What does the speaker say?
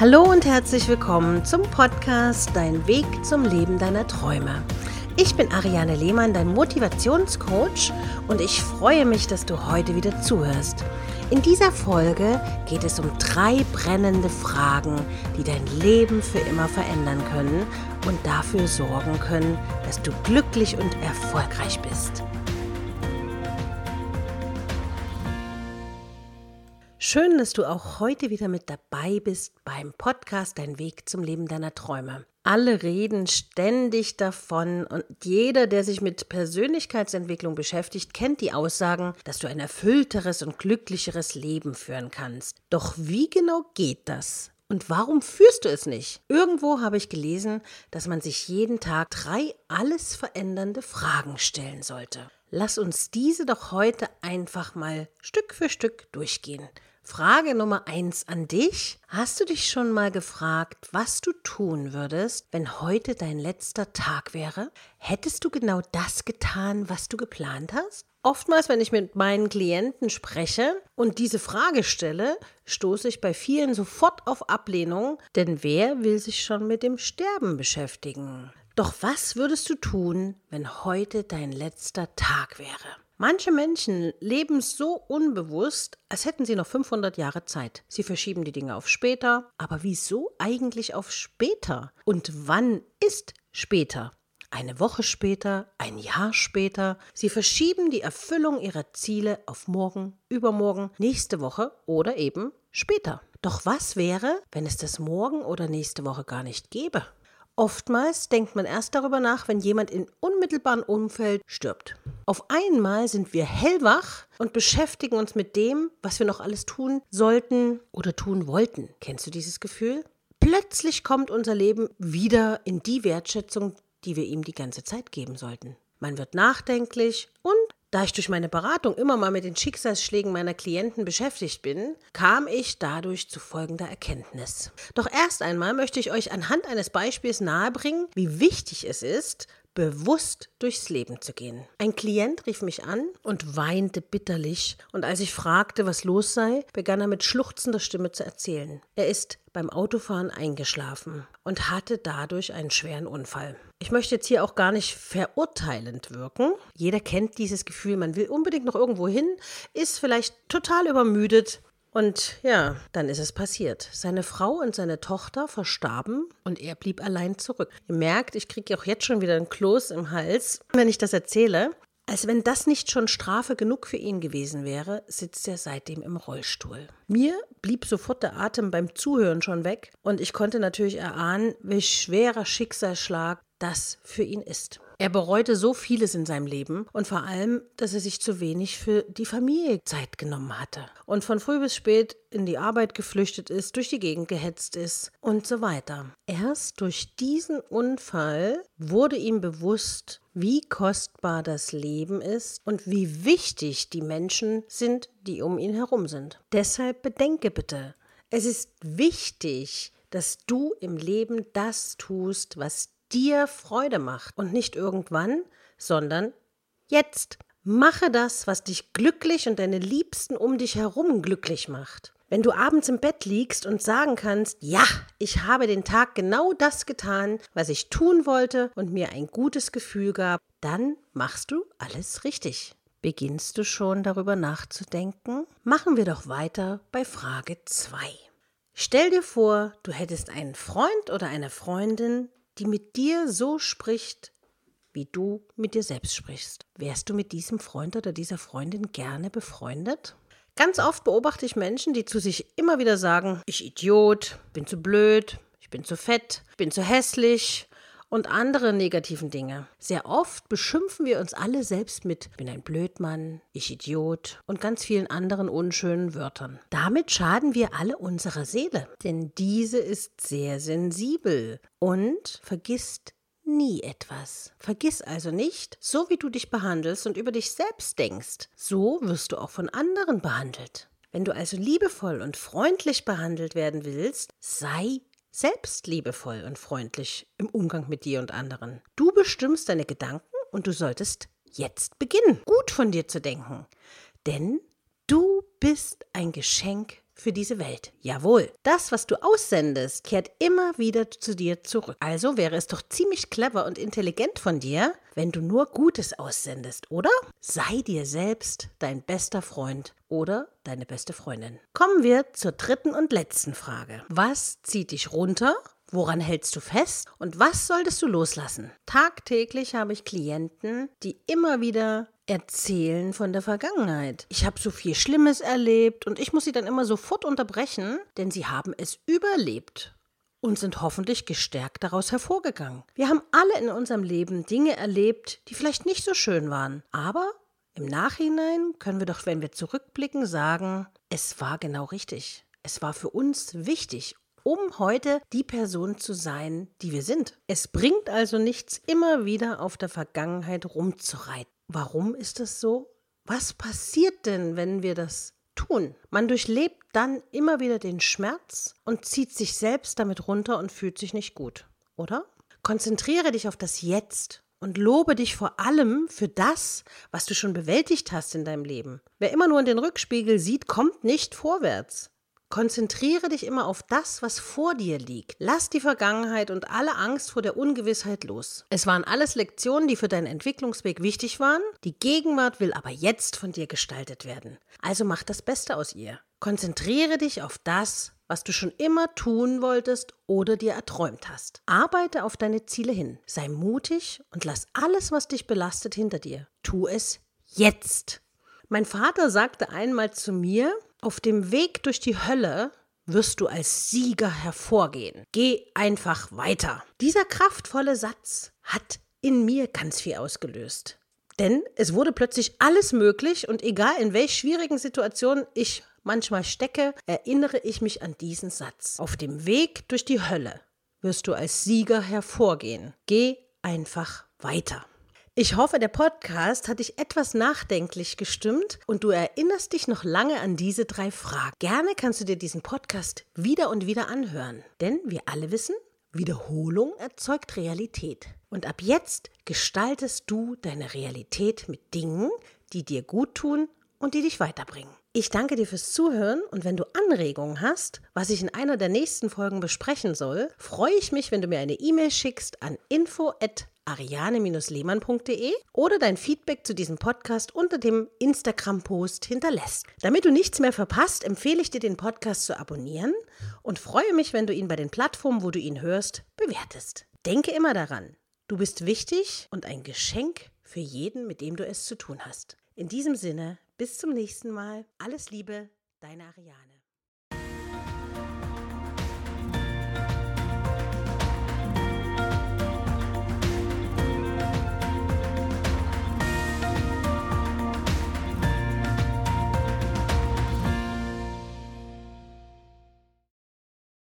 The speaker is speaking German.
Hallo und herzlich willkommen zum Podcast Dein Weg zum Leben deiner Träume. Ich bin Ariane Lehmann, dein Motivationscoach und ich freue mich, dass du heute wieder zuhörst. In dieser Folge geht es um drei brennende Fragen, die dein Leben für immer verändern können und dafür sorgen können, dass du glücklich und erfolgreich bist. Schön, dass du auch heute wieder mit dabei bist beim Podcast Dein Weg zum Leben deiner Träume. Alle reden ständig davon und jeder, der sich mit Persönlichkeitsentwicklung beschäftigt, kennt die Aussagen, dass du ein erfüllteres und glücklicheres Leben führen kannst. Doch wie genau geht das? Und warum führst du es nicht? Irgendwo habe ich gelesen, dass man sich jeden Tag drei alles verändernde Fragen stellen sollte. Lass uns diese doch heute einfach mal Stück für Stück durchgehen. Frage Nummer eins an dich. Hast du dich schon mal gefragt, was du tun würdest, wenn heute dein letzter Tag wäre? Hättest du genau das getan, was du geplant hast? Oftmals, wenn ich mit meinen Klienten spreche und diese Frage stelle, stoße ich bei vielen sofort auf Ablehnung, denn wer will sich schon mit dem Sterben beschäftigen? Doch was würdest du tun, wenn heute dein letzter Tag wäre? Manche Menschen leben so unbewusst, als hätten sie noch 500 Jahre Zeit. Sie verschieben die Dinge auf später. Aber wieso eigentlich auf später? Und wann ist später? Eine Woche später, ein Jahr später. Sie verschieben die Erfüllung ihrer Ziele auf morgen, übermorgen, nächste Woche oder eben später. Doch was wäre, wenn es das morgen oder nächste Woche gar nicht gäbe? Oftmals denkt man erst darüber nach, wenn jemand in unmittelbarem Umfeld stirbt. Auf einmal sind wir hellwach und beschäftigen uns mit dem, was wir noch alles tun sollten oder tun wollten. Kennst du dieses Gefühl? Plötzlich kommt unser Leben wieder in die Wertschätzung, die wir ihm die ganze Zeit geben sollten. Man wird nachdenklich und da ich durch meine Beratung immer mal mit den Schicksalsschlägen meiner Klienten beschäftigt bin, kam ich dadurch zu folgender Erkenntnis. Doch erst einmal möchte ich euch anhand eines Beispiels nahebringen, wie wichtig es ist, bewusst durchs Leben zu gehen. Ein Klient rief mich an und weinte bitterlich, und als ich fragte, was los sei, begann er mit schluchzender Stimme zu erzählen. Er ist beim Autofahren eingeschlafen und hatte dadurch einen schweren Unfall. Ich möchte jetzt hier auch gar nicht verurteilend wirken. Jeder kennt dieses Gefühl, man will unbedingt noch irgendwo hin, ist vielleicht total übermüdet und ja, dann ist es passiert. Seine Frau und seine Tochter verstarben und er blieb allein zurück. Ihr merkt, ich kriege auch jetzt schon wieder ein Kloß im Hals, wenn ich das erzähle. Als wenn das nicht schon Strafe genug für ihn gewesen wäre, sitzt er seitdem im Rollstuhl. Mir blieb sofort der Atem beim Zuhören schon weg und ich konnte natürlich erahnen, wie schwerer Schicksalsschlag das für ihn ist. Er bereute so vieles in seinem Leben und vor allem, dass er sich zu wenig für die Familie Zeit genommen hatte und von früh bis spät in die Arbeit geflüchtet ist, durch die Gegend gehetzt ist und so weiter. Erst durch diesen Unfall wurde ihm bewusst, wie kostbar das Leben ist und wie wichtig die Menschen sind, die um ihn herum sind. Deshalb bedenke bitte, es ist wichtig, dass du im Leben das tust, was dir Freude macht und nicht irgendwann, sondern jetzt. Mache das, was dich glücklich und deine Liebsten um dich herum glücklich macht. Wenn du abends im Bett liegst und sagen kannst, ja, ich habe den Tag genau das getan, was ich tun wollte und mir ein gutes Gefühl gab, dann machst du alles richtig. Beginnst du schon darüber nachzudenken? Machen wir doch weiter bei Frage 2. Stell dir vor, du hättest einen Freund oder eine Freundin, die mit dir so spricht, wie du mit dir selbst sprichst. Wärst du mit diesem Freund oder dieser Freundin gerne befreundet? Ganz oft beobachte ich Menschen, die zu sich immer wieder sagen, ich Idiot, bin zu blöd, ich bin zu fett, ich bin zu hässlich und andere negativen Dinge. Sehr oft beschimpfen wir uns alle selbst mit bin ein Blödmann, ich Idiot und ganz vielen anderen unschönen Wörtern. Damit schaden wir alle unserer Seele, denn diese ist sehr sensibel und vergisst nie etwas. Vergiss also nicht, so wie du dich behandelst und über dich selbst denkst, so wirst du auch von anderen behandelt. Wenn du also liebevoll und freundlich behandelt werden willst, sei selbst liebevoll und freundlich im Umgang mit dir und anderen. Du bestimmst deine Gedanken und du solltest jetzt beginnen, gut von dir zu denken. Denn du bist ein Geschenk für diese Welt. Jawohl, das, was du aussendest, kehrt immer wieder zu dir zurück. Also wäre es doch ziemlich clever und intelligent von dir, wenn du nur Gutes aussendest, oder? Sei dir selbst dein bester Freund oder deine beste Freundin. Kommen wir zur dritten und letzten Frage. Was zieht dich runter Woran hältst du fest und was solltest du loslassen? Tagtäglich habe ich Klienten, die immer wieder erzählen von der Vergangenheit. Ich habe so viel Schlimmes erlebt und ich muss sie dann immer sofort unterbrechen, denn sie haben es überlebt und sind hoffentlich gestärkt daraus hervorgegangen. Wir haben alle in unserem Leben Dinge erlebt, die vielleicht nicht so schön waren, aber im Nachhinein können wir doch, wenn wir zurückblicken, sagen, es war genau richtig. Es war für uns wichtig um heute die Person zu sein, die wir sind. Es bringt also nichts, immer wieder auf der Vergangenheit rumzureiten. Warum ist das so? Was passiert denn, wenn wir das tun? Man durchlebt dann immer wieder den Schmerz und zieht sich selbst damit runter und fühlt sich nicht gut, oder? Konzentriere dich auf das Jetzt und lobe dich vor allem für das, was du schon bewältigt hast in deinem Leben. Wer immer nur in den Rückspiegel sieht, kommt nicht vorwärts. Konzentriere dich immer auf das, was vor dir liegt. Lass die Vergangenheit und alle Angst vor der Ungewissheit los. Es waren alles Lektionen, die für deinen Entwicklungsweg wichtig waren. Die Gegenwart will aber jetzt von dir gestaltet werden. Also mach das Beste aus ihr. Konzentriere dich auf das, was du schon immer tun wolltest oder dir erträumt hast. Arbeite auf deine Ziele hin. Sei mutig und lass alles, was dich belastet, hinter dir. Tu es jetzt. Mein Vater sagte einmal zu mir, auf dem Weg durch die Hölle wirst du als Sieger hervorgehen. Geh einfach weiter. Dieser kraftvolle Satz hat in mir ganz viel ausgelöst. Denn es wurde plötzlich alles möglich und egal in welch schwierigen Situationen ich manchmal stecke, erinnere ich mich an diesen Satz. Auf dem Weg durch die Hölle wirst du als Sieger hervorgehen. Geh einfach weiter. Ich hoffe, der Podcast hat dich etwas nachdenklich gestimmt und du erinnerst dich noch lange an diese drei Fragen. Gerne kannst du dir diesen Podcast wieder und wieder anhören, denn wir alle wissen, Wiederholung erzeugt Realität. Und ab jetzt gestaltest du deine Realität mit Dingen, die dir gut tun und die dich weiterbringen. Ich danke dir fürs Zuhören und wenn du Anregungen hast, was ich in einer der nächsten Folgen besprechen soll, freue ich mich, wenn du mir eine E-Mail schickst an info@ ariane-lehmann.de oder dein Feedback zu diesem Podcast unter dem Instagram-Post hinterlässt. Damit du nichts mehr verpasst, empfehle ich dir, den Podcast zu abonnieren und freue mich, wenn du ihn bei den Plattformen, wo du ihn hörst, bewertest. Denke immer daran, du bist wichtig und ein Geschenk für jeden, mit dem du es zu tun hast. In diesem Sinne, bis zum nächsten Mal. Alles Liebe, deine Ariane.